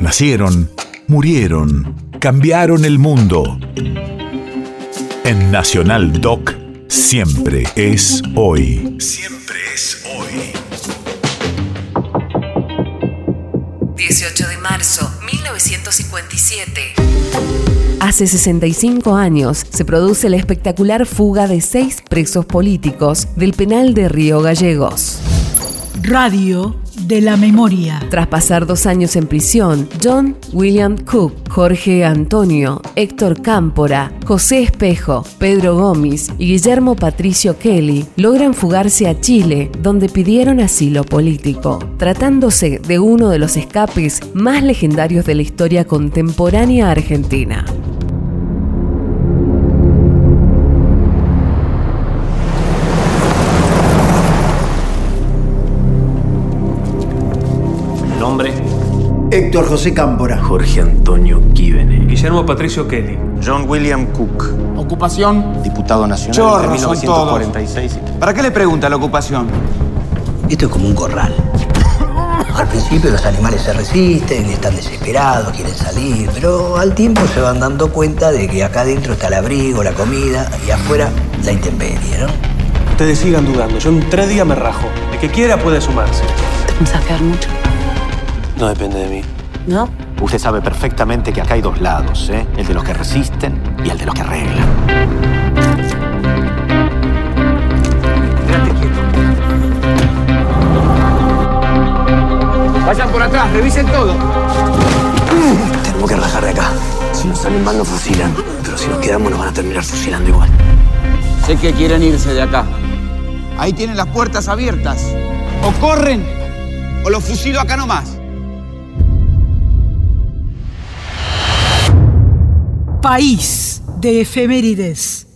Nacieron, murieron, cambiaron el mundo. En Nacional Doc, siempre es hoy. Siempre es hoy. 18 de marzo, 1957. Hace 65 años se produce la espectacular fuga de seis presos políticos del penal de Río Gallegos. Radio de la memoria. Tras pasar dos años en prisión, John William Cook, Jorge Antonio, Héctor Cámpora, José Espejo, Pedro Gómez y Guillermo Patricio Kelly logran fugarse a Chile, donde pidieron asilo político, tratándose de uno de los escapes más legendarios de la historia contemporánea argentina. Nombre. Héctor José Cámpora. Jorge Antonio Quíbene. Guillermo Patricio Kelly. John William Cook. Ocupación. Diputado nacional de son 1946. ¿Para qué le pregunta la ocupación? Esto es como un corral. Al principio los animales se resisten, están desesperados, quieren salir, pero al tiempo se van dando cuenta de que acá adentro está el abrigo, la comida y afuera la intemperie, ¿no? Ustedes sigan dudando. Yo en tres días me rajo. El que quiera puede sumarse. ¿Te pensás quedar mucho? No depende de mí. ¿No? Usted sabe perfectamente que acá hay dos lados, ¿eh? El de los que resisten y el de los que arreglan. Quédate quieto. Vayan por atrás, revisen todo. Tenemos que rajar de acá. Si nos salen mal, nos fusilan. Pero si nos quedamos, nos van a terminar fusilando igual. Sé que quieren irse de acá. Ahí tienen las puertas abiertas. O corren o los fusilo acá nomás. País de efemérides.